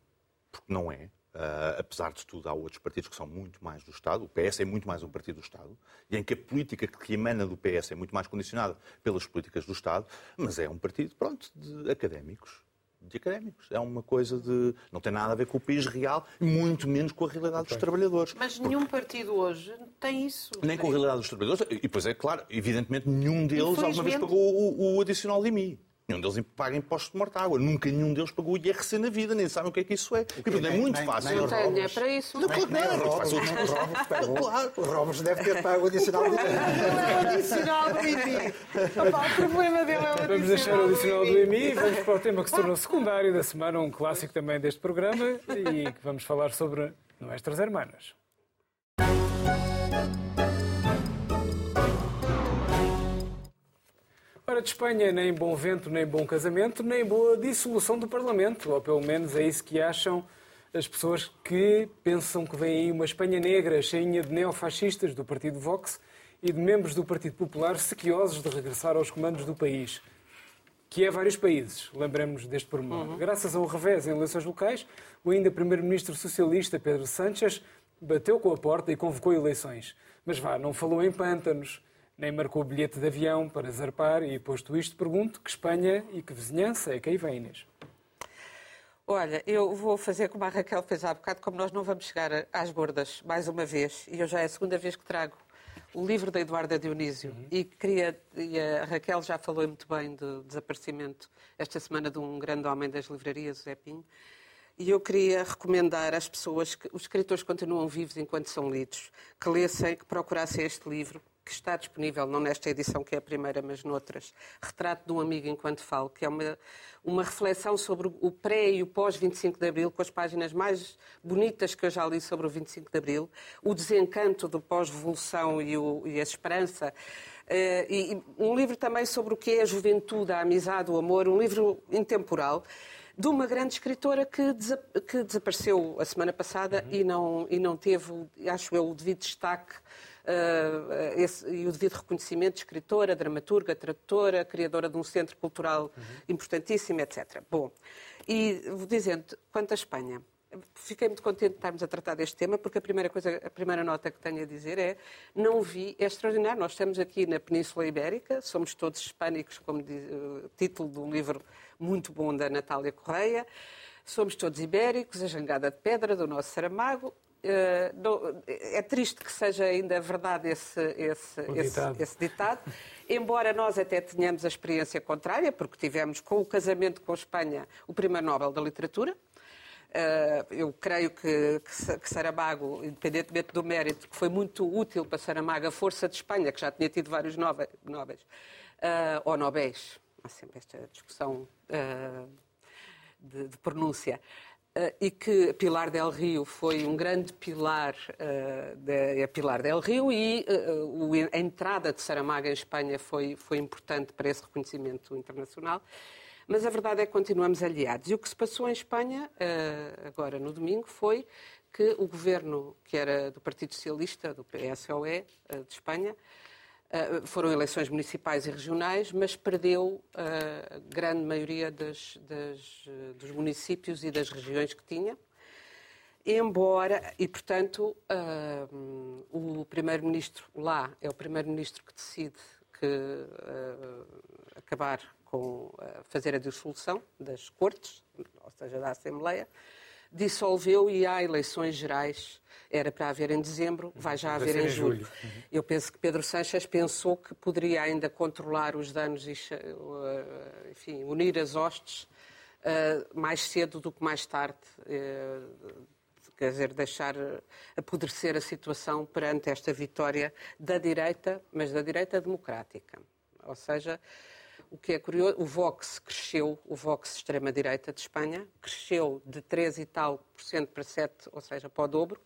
porque não é. Uh, apesar de tudo, há outros partidos que são muito mais do Estado. O PS é muito mais um partido do Estado, e em que a política que emana do PS é muito mais condicionada pelas políticas do Estado, mas é um partido, pronto, de académicos. De académicos. É uma coisa de. Não tem nada a ver com o país real, muito menos com a realidade okay. dos trabalhadores. Mas nenhum Porque... partido hoje tem isso. Nem com a realidade dos trabalhadores. E, pois é, claro, evidentemente, nenhum deles alguma vez pagou o, o adicional de mim. Nenhum deles paga impostos de mortágua. Nunca nenhum deles pagou IRC na vida, nem sabem o que é que isso é. Porque é muito nem, fácil. Não tem dinheiro para isso. Não, nem, nem nem o Robles, claro. O Robles deve ter pago o adicional do IMI. Não é o adicional do IMI. O problema dele é o Vamos deixar o adicional do IMI e vamos para o tema que se tornou secundário da semana, um clássico também deste programa, e que vamos falar sobre Nuestras Hermanas. Ora, de Espanha, nem bom vento, nem bom casamento, nem boa dissolução do Parlamento. Ou pelo menos é isso que acham as pessoas que pensam que vem aí uma Espanha negra cheinha de neofascistas do Partido Vox e de membros do Partido Popular sequiosos de regressar aos comandos do país. Que é vários países, lembremos deste pormenor. Uhum. Graças ao revés em eleições locais, o ainda primeiro-ministro socialista Pedro Sánchez bateu com a porta e convocou eleições. Mas vá, não falou em pântanos, nem marcou bilhete de avião para zarpar e, posto isto, pergunto que Espanha e que vizinhança é que aí vem, Inês? Olha, eu vou fazer como a Raquel fez há bocado, como nós não vamos chegar às gordas mais uma vez, e eu já é a segunda vez que trago o livro da Eduarda Dionísio, uhum. e queria, e a Raquel já falou muito bem do desaparecimento esta semana de um grande homem das livrarias, o Zé Pinho, e eu queria recomendar às pessoas que os escritores continuam vivos enquanto são lidos, que lessem, que procurassem este livro, que está disponível, não nesta edição que é a primeira, mas noutras, Retrato de um Amigo Enquanto Falo, que é uma, uma reflexão sobre o pré e o pós-25 de Abril, com as páginas mais bonitas que eu já li sobre o 25 de Abril, o desencanto do pós-revolução e, e, a esperança. Uh, e, um livro também sobre o que é a juventude, a amizade, o amor, um livro intemporal de uma grande escritora que, desa que desapareceu a semana passada uhum. e, não, e não teve, acho eu, o devido destaque esse, e o devido reconhecimento de escritora, dramaturga, tradutora, criadora de um centro cultural uhum. importantíssimo, etc. Bom, e dizendo, quanto à Espanha, fiquei muito contente de estarmos a tratar deste tema, porque a primeira coisa, a primeira nota que tenho a dizer é não vi, é extraordinário. Nós estamos aqui na Península Ibérica, somos todos hispânicos, como diz o título de um livro muito bom da Natália Correia. Somos todos ibéricos, a jangada de pedra do nosso Saramago. Eh, é triste que seja ainda verdade esse, esse, esse, ditado. esse, ditado. embora nós até tenhamos a experiência contrária, porque tivemos com o casamento com a Espanha o Primeiro Nobel da Literatura. Eh, eu creio que, que Saramago, independentemente do mérito, que foi muito útil para Saramago, a força de Espanha, que já tinha tido vários nobres, ou nobéis, há sempre esta discussão de, de, pronúncia, e que Pilar del Rio foi um grande pilar uh, de, Pilar del Rio e uh, a entrada de Saramago em Espanha foi, foi importante para esse reconhecimento internacional. Mas a verdade é que continuamos aliados. E o que se passou em Espanha, agora no domingo, foi que o governo, que era do Partido Socialista, do PSOE de Espanha, Uh, foram eleições municipais e regionais, mas perdeu a grande maioria das, das, dos municípios e das regiões que tinha. Embora, e portanto, o primeiro-ministro lá é o primeiro-ministro que decide que acabar com fazer a dissolução das cortes, ou seja, da Assembleia, dissolveu e há eleições gerais. Era para haver em dezembro, vai já haver em julho. Uhum. Eu penso que Pedro Sanches pensou que poderia ainda controlar os danos e, uh, enfim, unir as hostes uh, mais cedo do que mais tarde. Uh, quer dizer, deixar apodrecer a situação perante esta vitória da direita, mas da direita democrática. Ou seja, o que é curioso, o Vox cresceu, o Vox extrema-direita de Espanha, cresceu de 3 e tal por cento para 7, ou seja, para o dobro,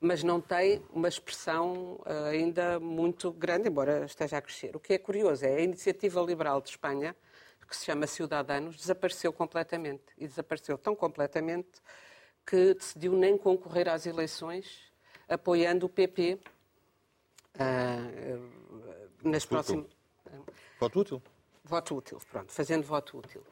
mas não tem uma expressão uh, ainda muito grande, embora esteja a crescer. O que é curioso é a iniciativa liberal de Espanha, que se chama Ciudadanos, desapareceu completamente. E desapareceu tão completamente que decidiu nem concorrer às eleições, apoiando o PP uh, eh, nas próximas. Voto útil? Voto útil, pronto, fazendo voto útil.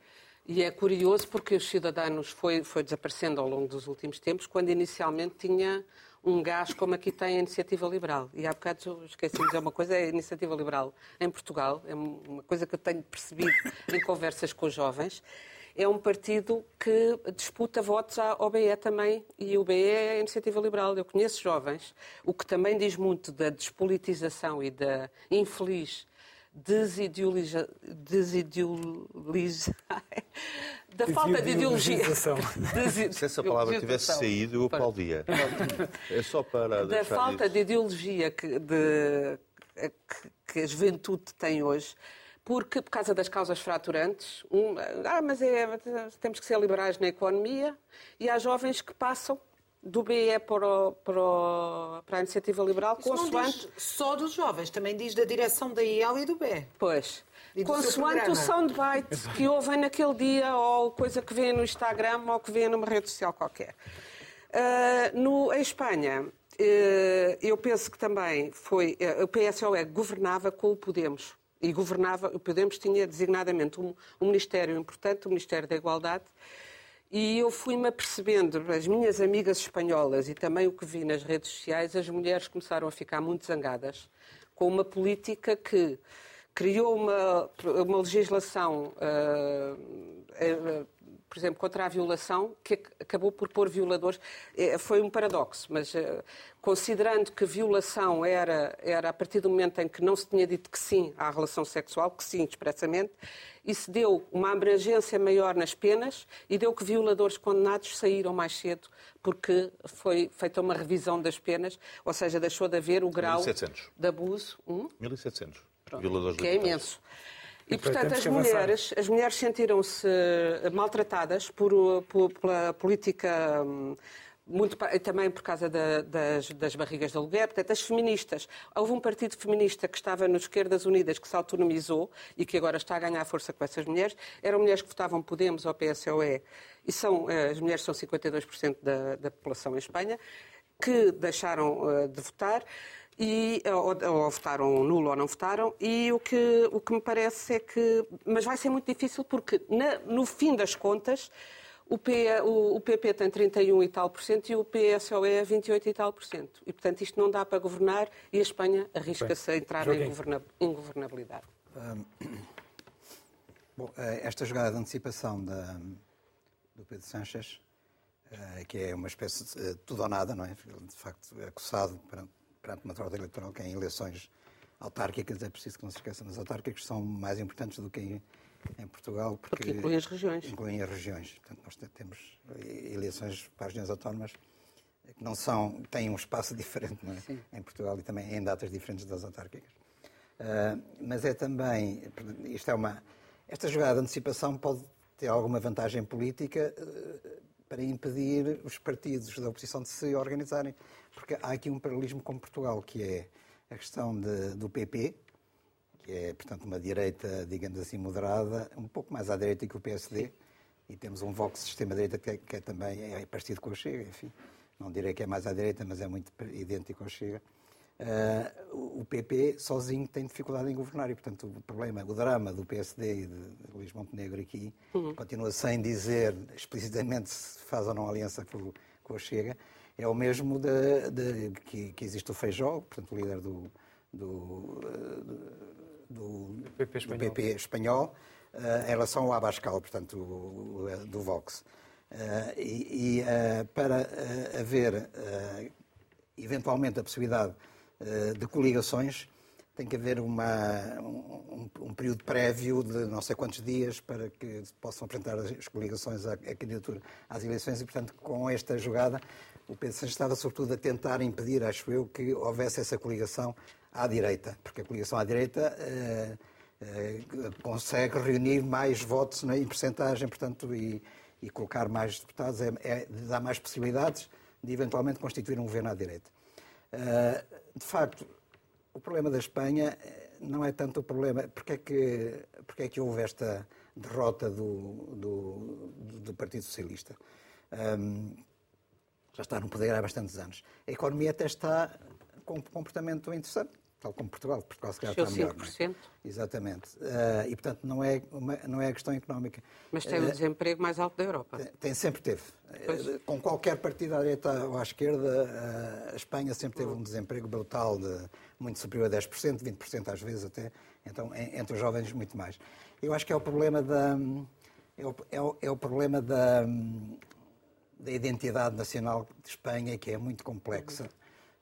E é curioso porque os cidadãos foi, foi desaparecendo ao longo dos últimos tempos, quando inicialmente tinha um gás como aqui tem a Iniciativa Liberal. E há bocado esqueci de dizer uma coisa, é a Iniciativa Liberal em Portugal, é uma coisa que eu tenho percebido em conversas com os jovens, é um partido que disputa votos ao BE também, e o BE é a Iniciativa Liberal. Eu conheço jovens, o que também diz muito da despolitização e da infeliz desideologia, desideologia, [LAUGHS] da falta de ideologia. [LAUGHS] Se essa palavra tivesse saído, eu aplaudia. É só para. Da falta isso. de ideologia que, de, que, a juventude tem hoje. Porque, por causa das causas fraturantes, um, ah, mas é, temos que ser liberais na economia, e há jovens que passam do BE para, o, para, o, para, a Iniciativa Liberal, Isso consoante... só dos jovens, também diz da direção da IEL e do BE. Pois. Consoante o soundbite que ouvem naquele dia, ou coisa que vêem no Instagram, ou que vêem numa rede social qualquer. Uh, no, em Espanha, uh, eu penso que também foi... Uh, o PSOE governava com o Podemos. E governava... O Podemos tinha designadamente um, um ministério importante, o Ministério da Igualdade, e eu fui-me apercebendo, as minhas amigas espanholas e também o que vi nas redes sociais, as mulheres começaram a ficar muito zangadas com uma política que criou uma, uma legislação, uh, por exemplo, contra a violação, que acabou por pôr violadores. É, foi um paradoxo, mas uh, considerando que violação era, era a partir do momento em que não se tinha dito que sim à relação sexual, que sim expressamente, isso deu uma abrangência maior nas penas e deu que violadores condenados saíram mais cedo porque foi feita uma revisão das penas, ou seja, deixou de haver o grau 1700. de abuso. Hum? 1700 Pronto, violadores que é imenso. E, portanto, as mulheres, as mulheres sentiram-se maltratadas por, por, pela política hum, muito também por causa da, das, das, barrigas de aluguer, portanto, as feministas. Houve um partido feminista que estava nas Esquerdas Unidas que se autonomizou e que agora está a ganhar força com essas mulheres. Eram mulheres que votavam Podemos ou PSOE, e são, eh, as mulheres são 52% da, da população em Espanha, que deixaram de votar. E, ou, ou, votaram nulo ou não votaram, e o que, o que me parece é que. Mas vai ser muito difícil porque, na, no fim das contas, o, P, o, o, PP tem 31 e tal por cento e o PSOE é 28 e tal por cento. E, portanto, isto não dá para governar e a Espanha arrisca-se a entrar em ingovernabilidade. Um, [COUGHS] bom, eh, esta jogada de antecipação da, do Pedro Sánchez, uh, que é uma espécie de tudo ou nada, não é? De facto, é acusado perante, perante uma troca eleitoral que é em eleições autárquicas, é preciso que não se esqueçam, as autárquicas são mais importantes do que em em Portugal. Porque, porque incluem as regiões. Incluem as regiões. Portanto, nós temos eleições para as regiões autónomas que não são, têm um espaço [LAUGHS] diferente é? em Portugal e também em datas diferentes das autárquicas. Uh, mas é também, isto é uma, esta jogada de antecipação pode ter alguma vantagem política uh, para impedir os partidos da oposição de se organizarem, porque há aqui um paralelismo com Portugal, que é a questão de, do PP, que é, portanto, uma direita, digamos assim, moderada, um pouco mais à direita que o PSD, Sim. e temos um Vox sistema-direita que, é, que é também é parecido com o Chega, enfim. Não direi que é mais à direita, mas é muito idêntico ao Chega. Uh, o PP sozinho tem dificuldade em governar e, portanto, o problema, o drama do PSD e de, Luís Montenegro aqui uhum. continua sem dizer explicitamente se faz ou não aliança com, com a Chega, é o mesmo de, de que, que, existe o Feijó, portanto, o líder do, do, do, PP espanhol, do PP espanhol uh, em relação ao Abascal, portanto, o, o, do Vox. Uh, e, e uh, para haver eventualmente a possibilidade eh, de coligações, tem que haver uma, um, um, período prévio de não sei quantos dias para que possam apresentar as coligações à, à candidatura às eleições e, portanto, com esta jogada, o Sanches estava sobretudo a tentar impedir, acho eu, que houvesse essa coligação à direita, porque a coligação à direita eh, eh, consegue reunir mais votos né, em percentagem, portanto, e, e colocar mais deputados, é, é, dá mais possibilidades de eventualmente constituir um governo à direita. Uh, de facto, o problema da Espanha eh, não é tanto o problema. Porque é que, porque é que houve esta derrota do, do, do Partido Socialista? Um, já está no poder há bastantes anos. A economia até está com um comportamento interessante tal como Portugal. Portugal se calhar está melhor. 5%. Não é? Exatamente. Uh, e, portanto, não é, uma, não é a questão económica. Mas tem uh, o desemprego mais alto da Europa. Tem, tem sempre teve. Uh, com qualquer partido à direita ou à esquerda, a Espanha sempre teve um desemprego brutal, de muito superior a 10%, 20% às vezes até. Então, entre os jovens, muito mais. Eu acho que é o problema da... É o, é o, é o problema da, da identidade nacional de Espanha, que é muito complexa.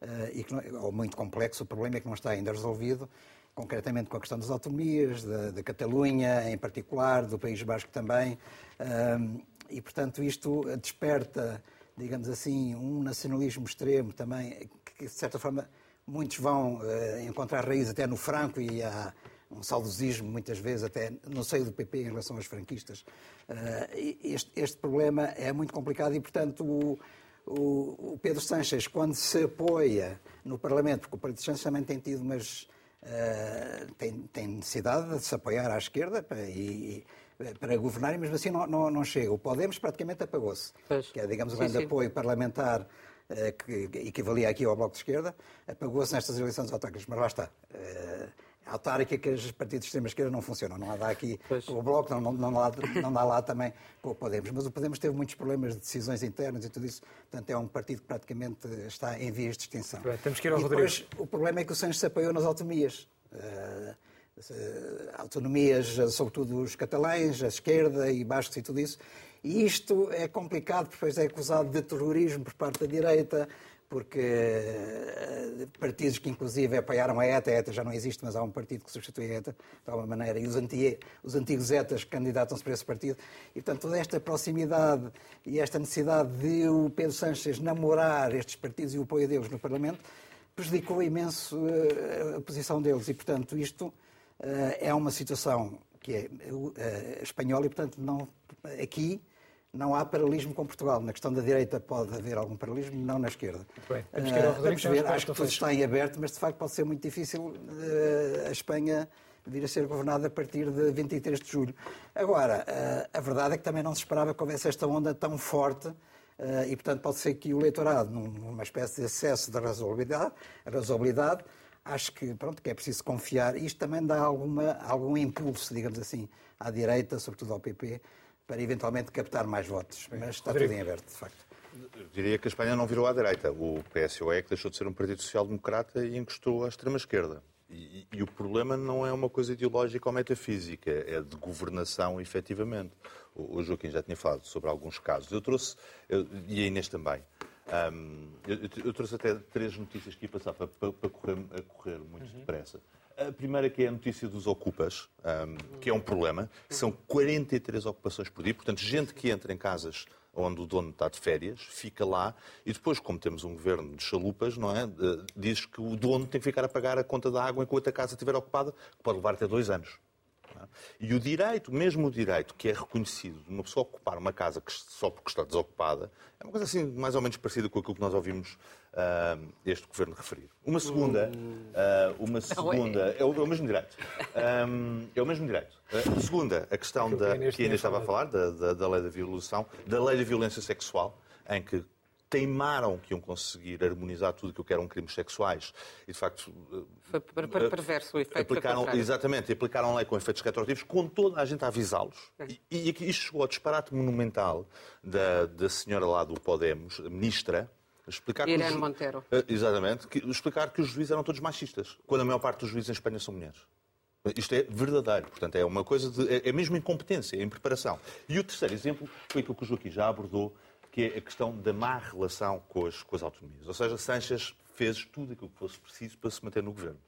Uhum uh, e que não, ou muito complexo. O problema é que não está ainda resolvido, concretamente com a questão das autonomias, da, da Catalunha em particular, do País Basco também. Uh, e, portanto, isto desperta, digamos assim, um nacionalismo extremo também, que, de certa forma, muitos vão uh, encontrar raiz até no Franco e há um saudosismo, muitas vezes, até no seio do PP em relação aos franquistas. Uh, este, este, problema é muito complicado e, portanto, o, o, o Pedro Sanches, quando se apoia no Parlamento, porque o Pedro Sanches também tem tido umas. Uh, tem, tem, necessidade de se apoiar à esquerda para, e, para governar, e mesmo assim não, não, não chega. O Podemos praticamente apagou-se, que é, digamos, o grande apoio parlamentar uh, que equivalia aqui ao Bloco de Esquerda, apagou-se nestas eleições autárquicas, mas lá está. Uh, autárquica que os partidos de extrema-esquerda não funcionam. Não há dá aqui pois. o Bloco, não, não, não, dá, não dá lá também com o Podemos. Mas o Podemos teve muitos problemas de decisões internas e tudo isso. Portanto, é um partido que praticamente está em vias de extinção. Bem, temos que ir ao e depois, o problema é que o Sanches se apoiou nas autonomias. Uh, autonomias, sobretudo os catalães, a esquerda e bascos e tudo isso. E isto é complicado, porque depois é acusado de terrorismo por parte da direita, porque eh, partidos que inclusive apoiaram a ETA, a ETA já não existe, mas há um partido que substitui a ETA de alguma maneira, e os, anti, os antigos ETAs candidatam-se para esse partido. E, portanto, toda esta proximidade e esta necessidade de o Pedro Sánchez namorar estes partidos e o apoio deles no Parlamento prejudicou imenso eh, a posição deles. E, portanto, isto eh, é uma situação que é espanhola e, portanto, não, aqui não há paralelismo com Portugal. Na questão da direita pode haver algum paralelismo, não na esquerda. Bem, vamos, uh, vamos ver, acho que tudo está em aberto, mas de facto pode ser muito difícil uh, a Espanha vir a ser governada a partir de 23 de julho. Agora, uh, a verdade é que também não se esperava que houvesse esta onda tão forte e, portanto, pode ser que o eleitorado, numa espécie de excesso de razoabilidade, razoabilidade acho que, pronto, que é preciso confiar. Isto também dá alguma, algum impulso, digamos assim, à direita, sobretudo ao PP, para eventualmente captar mais votos. Mas está Rodrigo. tudo em aberto, de facto. Eu diria que a Espanha não virou à direita. O PSOE que deixou de ser um partido social-democrata e encostou à extrema-esquerda. E, e, o problema não é uma coisa ideológica ou metafísica, é de governação, efetivamente. O, o Joaquim já tinha falado sobre alguns casos. Eu trouxe, eu, e a Inês também, um, eu, eu, trouxe até três notícias que ia passar para, para, para correr, a correr muito uhum. depressa. A primeira que é a notícia dos ocupas, um, que é um problema. São 43 ocupações por dia, portanto, gente que entra em casas onde o dono está de férias, fica lá e depois, como temos um governo de chalupas, não é? Diz que o dono tem que ficar a pagar a conta da água enquanto a casa estiver ocupada, que pode levar até dois anos. É? E o direito, mesmo o direito que é reconhecido de uma pessoa ocupar uma casa que, só porque está desocupada, é uma coisa assim mais ou menos parecida com aquilo que nós ouvimos uh, este governo referir. Uma segunda, uh, uma [LAUGHS] segunda é o, é o mesmo direito. Um, é o mesmo direito. Uh, segunda, a questão da, que ainda estava a falar, da, da, da lei da violação, da lei da violência sexual, em que teimaram que iam conseguir harmonizar tudo aquilo que eram crimes sexuais e, de facto, Foi per- per- perverso o efeito. aplicaram, exatamente, aplicaram a lei com efeitos retroativos, com toda a gente a avisá-los. E, e aqui isto chegou ao disparate monumental da, da senhora lá do Podemos, a ministra, explicar que Irene Montero. Eh, Exatamente, que, explicar que os juízes eram todos machistas, quando a maior parte dos juízes em Espanha são mulheres. Isto é verdadeiro, portanto, é uma coisa de. é- É mesmo incompetência, é impreparação. E o terceiro exemplo foi aquilo que o Joaquim já abordou, que é a questão da má relação com as, com as autonomias. Ou seja, Sanches fez tudo aquilo que fosse preciso para se manter no governo.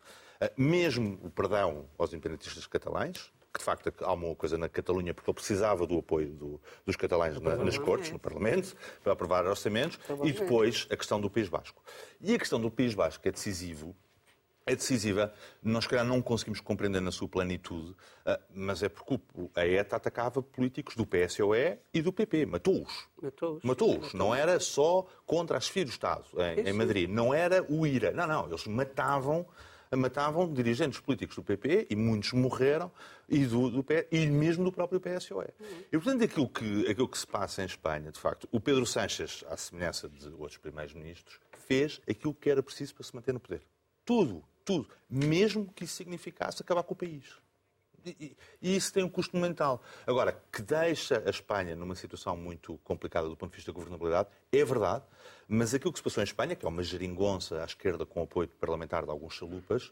Ah, Mesmo o perdão aos independentistas catalães, que de facto há uma coisa na Catalunha, porque ele precisava do apoio do- dos catalães na- nas Cortes, no Parlamento, para aprovar orçamentos, e depois a questão do País Basco. E a questão do País Basco é decisivo é decisiva. Nós, se calhar, não conseguimos compreender na sua plenitude, ah, mas é porque a ETA atacava políticos do PSOE e do PP. Matou-os. Matou-os. Matou-os. Não era só contra as chefes do Estado em, em Madrid. Não era o IRA. Não, não. Eles matavam, matavam dirigentes políticos do PP e muitos morreram e, do, do e mesmo do próprio PSOE. E, portanto, aquilo que, aquilo que se passa em Espanha, de facto, o Pedro Sánchez, à semelhança de outros primeiros ministros, fez aquilo que era preciso para se manter no poder. Tudo, tudo. Mesmo que isso significasse acabar com o país. E, isso tem um custo mental. Agora, que deixa a Espanha numa situação muito complicada do ponto de vista da governabilidade, é verdade, mas aquilo que se passou em Espanha, que é uma geringonça à esquerda com apoio parlamentar de alguns chalupas,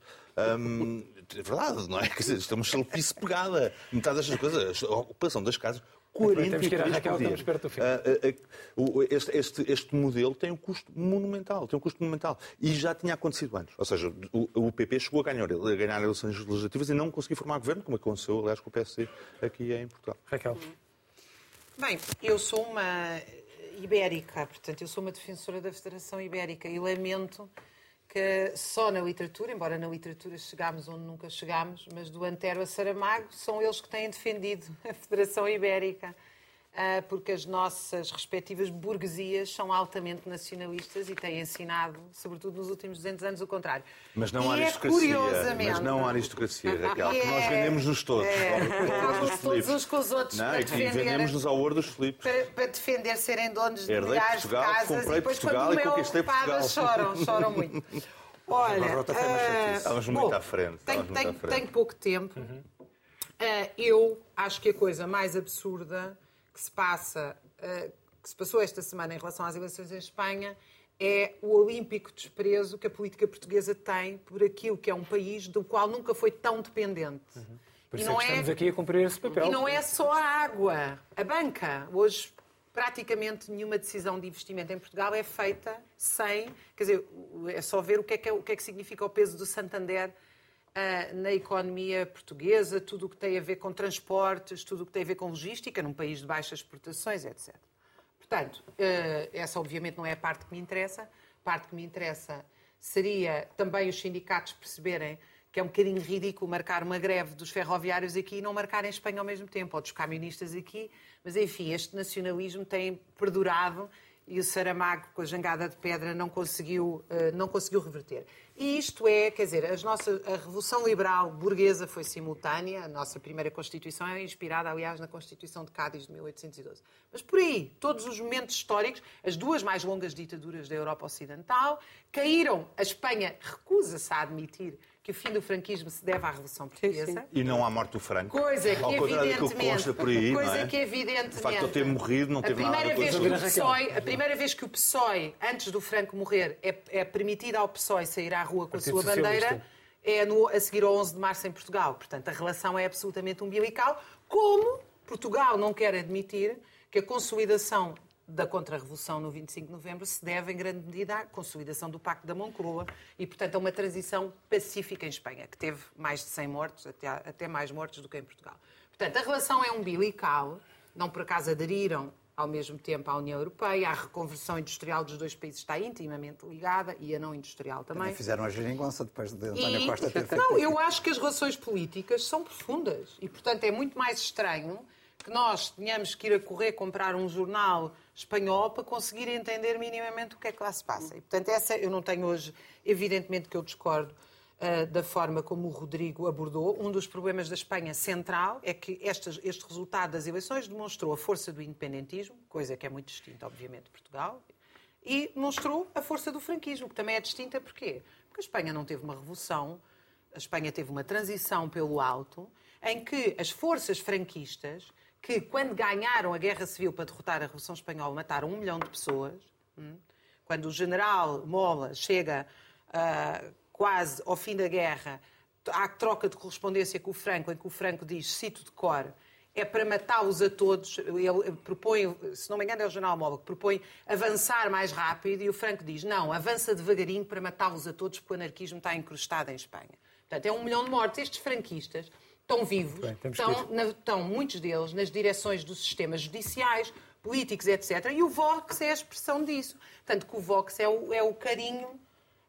hum, é verdade, não é? [LAUGHS] Quer dizer, isto é chalupice pegada. Metade destas coisas, a ocupação das casas, bem, 43 temos que ir à por Raquel, dia. estamos perto do fim. Ah, ah, ah, o- este, este- este modelo tem um custo monumental, tem um custo monumental. E já tinha acontecido antes. Ou seja, o, o PP chegou a ganhar, a ganhar eleições legislativas e não conseguiu formar governo, como aconteceu, aliás, com o PSD aqui em Portugal. Raquel. Bem, eu sou uma ibérica, portanto, eu sou uma defensora da Federação Ibérica e lamento que só na literatura, embora na literatura chegámos onde nunca chegámos, mas do Antero a Saramago, são eles que têm defendido [LAUGHS] a Federação Ibérica, porque as nossas respectivas burguesias são altamente nacionalistas e têm ensinado, sobretudo nos últimos 200 anos, o contrário. Mas não há é aristocracia. curiosamente- mas não há aristocracia, [LAUGHS] Raquel, que nós É, vendemos-nos todos. é, todos Filipes. uns com os outros Não, para e que vendemos-nos ao Word dos Filipes. para, para defender serem donos de Herdei milhares Portugal, de casas e depois Portugal quando e o meu ocupada choram, choram muito. [LAUGHS] Olha, uma ah. Estamos muito bom, à frente, Tenho, tenho- à frente. tenho pouco tempo. Ah, eu acho que a coisa mais absurda que se passa, ah, que se passou esta semana em relação às eleições em Espanha é o olímpico desprezo que a política portuguesa tem por aquilo que é um país do qual nunca foi tão dependente. Por E isso é não que estamos aqui a cumprir esse papel. e não é só a água, a banca. Hoje, praticamente nenhuma decisão de investimento em Portugal é feita sem. Quer dizer, é só ver o que é que, é- o que, é que significa o peso do Santander ah, na economia portuguesa, tudo o que tem a ver com transportes, tudo o que tem a ver com logística, num país de baixas exportações, etc. Portanto, eh, essa obviamente não é a parte que me interessa. A parte que me interessa seria também os sindicatos perceberem que é um bocadinho ridículo marcar uma greve dos ferroviários aqui e não marcar em Espanha ao mesmo tempo, ou dos camionistas aqui. Mas, enfim, este nacionalismo tem perdurado e o Saramago, com a jangada de pedra, não conseguiu, eh, não conseguiu reverter. E isto é, quer dizer, as nossas, a Revolução Liberal burguesa foi simultânea, a nossa primeira Constituição é inspirada, aliás, na Constituição de Cádiz de 1812. Mas por aí, todos os momentos históricos, as duas mais longas ditaduras da Europa Ocidental, caíram. A Espanha recusa-se a admitir que o fim do franquismo se deve à Revolução Portuguesa. E não há morte do Franco. Coisa que, Ao contrário daquilo que evidentemente, consta por aí, coisa não é? que evidentemente, O facto de ele ter morrido não a teve nada a ver primeira com vez isso. que o PSOE, a primeira vez que o PSOE, antes do Franco morrer, é, é permitido ao PSOE sair à rua com a sua bandeira, é no, a seguir ao 11 de março em Portugal. Portanto, a relação é absolutamente umbilical, como Portugal não quer admitir que a consolidação da contra-revolução no 25 de novembro se deve, em grande medida, à consolidação do Pacto da Moncloa e, portanto, a uma transição pacífica em Espanha, que teve mais de 100 mortos, até, até mais mortos do que em Portugal. Portanto, a relação é umbilical, não por acaso aderiram ao mesmo tempo à União Europeia, a reconversão industrial dos dois países está intimamente ligada e a não industrial também. Também fizeram a geringonça depois de António E- Costa ter feito. Não, eu acho que as relações políticas são profundas e, portanto, é muito mais estranho que nós tenhamos que ir a correr comprar um jornal espanhol para conseguir entender minimamente o que é que lá se passa. E, portanto, essa eu não tenho hoje, evidentemente que eu discordo ah, da forma como o Rodrigo abordou. Um dos problemas da Espanha central é que estas- este resultado das eleições demonstrou a força do independentismo, coisa que é muito distinta, obviamente, de Portugal, e mostrou a força do franquismo, que também é distinta. Porquê? Porque a Espanha não teve uma revolução, a Espanha teve uma transição pelo alto, em que as forças franquistas, que quando ganharam a Guerra Civil para derrotar a Revolução Espanhola, mataram um milhão de pessoas, hum, quando o general Mola chega uh, quase ao fim da guerra, há troca de correspondência com o Franco, em que o Franco diz, cito de cor, é para matá-los a todos. Ele propõe, se não me engano, é o General Mola que propõe avançar mais rápido e o Franco diz: não, avança devagarinho para matá-los a todos porque o anarquismo está encrustado em Espanha. Portanto, é um milhão de mortes. Estes franquistas estão vivos, Bem, estão, na, estão muitos deles nas direções dos sistemas judiciais, políticos, etc. E o Vox é a expressão disso. Tanto que o Vox é o, é o carinho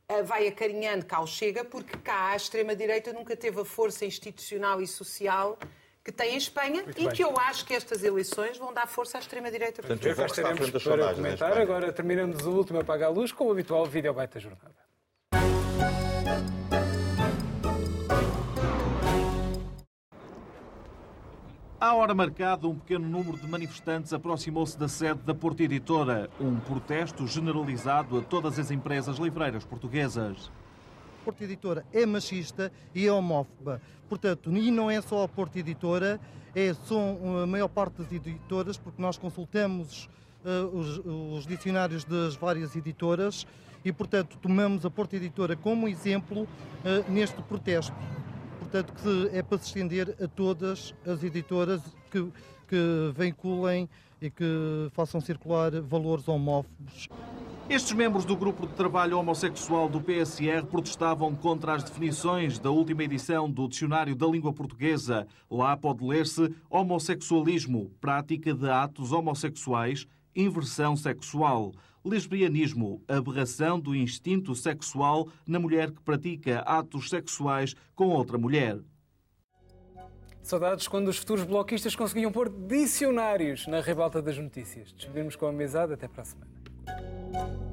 eh, vai acarinhando cá o Chega, porque cá a extrema-direita nunca teve a força institucional e social que tem em Espanha Muito e bem. que eu acho que estas eleições vão dar força à extrema-direita. Portanto, eu cá estaremos para comentar. Agora terminamos o último Apaga a Luz com o habitual vídeo da jornada. À hora marcada, um pequeno número de manifestantes aproximou-se da sede da Porta Editora. Um protesto generalizado a todas as empresas livreiras portuguesas. A Porta Editora é machista e é homófoba. Portanto, e não é só a Porta Editora, é, são a maior parte das editoras, porque nós consultamos uh, os, os dicionários das várias editoras e, portanto, tomamos a Porta Editora como exemplo uh, neste protesto portanto, que é para se estender a todas as editoras que, que vinculem e que façam circular valores homófobos. Estes membros do grupo de trabalho homossexual do PSR protestavam contra as definições da última edição do Dicionário da Língua Portuguesa. Lá pode ler-se homossexualismo, prática de atos homossexuais, inversão sexual lesbianismo, aberração do instinto sexual na mulher que pratica atos sexuais com outra mulher. Saudades quando os futuros bloquistas conseguiam pôr dicionários na revolta das notícias. Despedimos com a amizade. Até para a semana.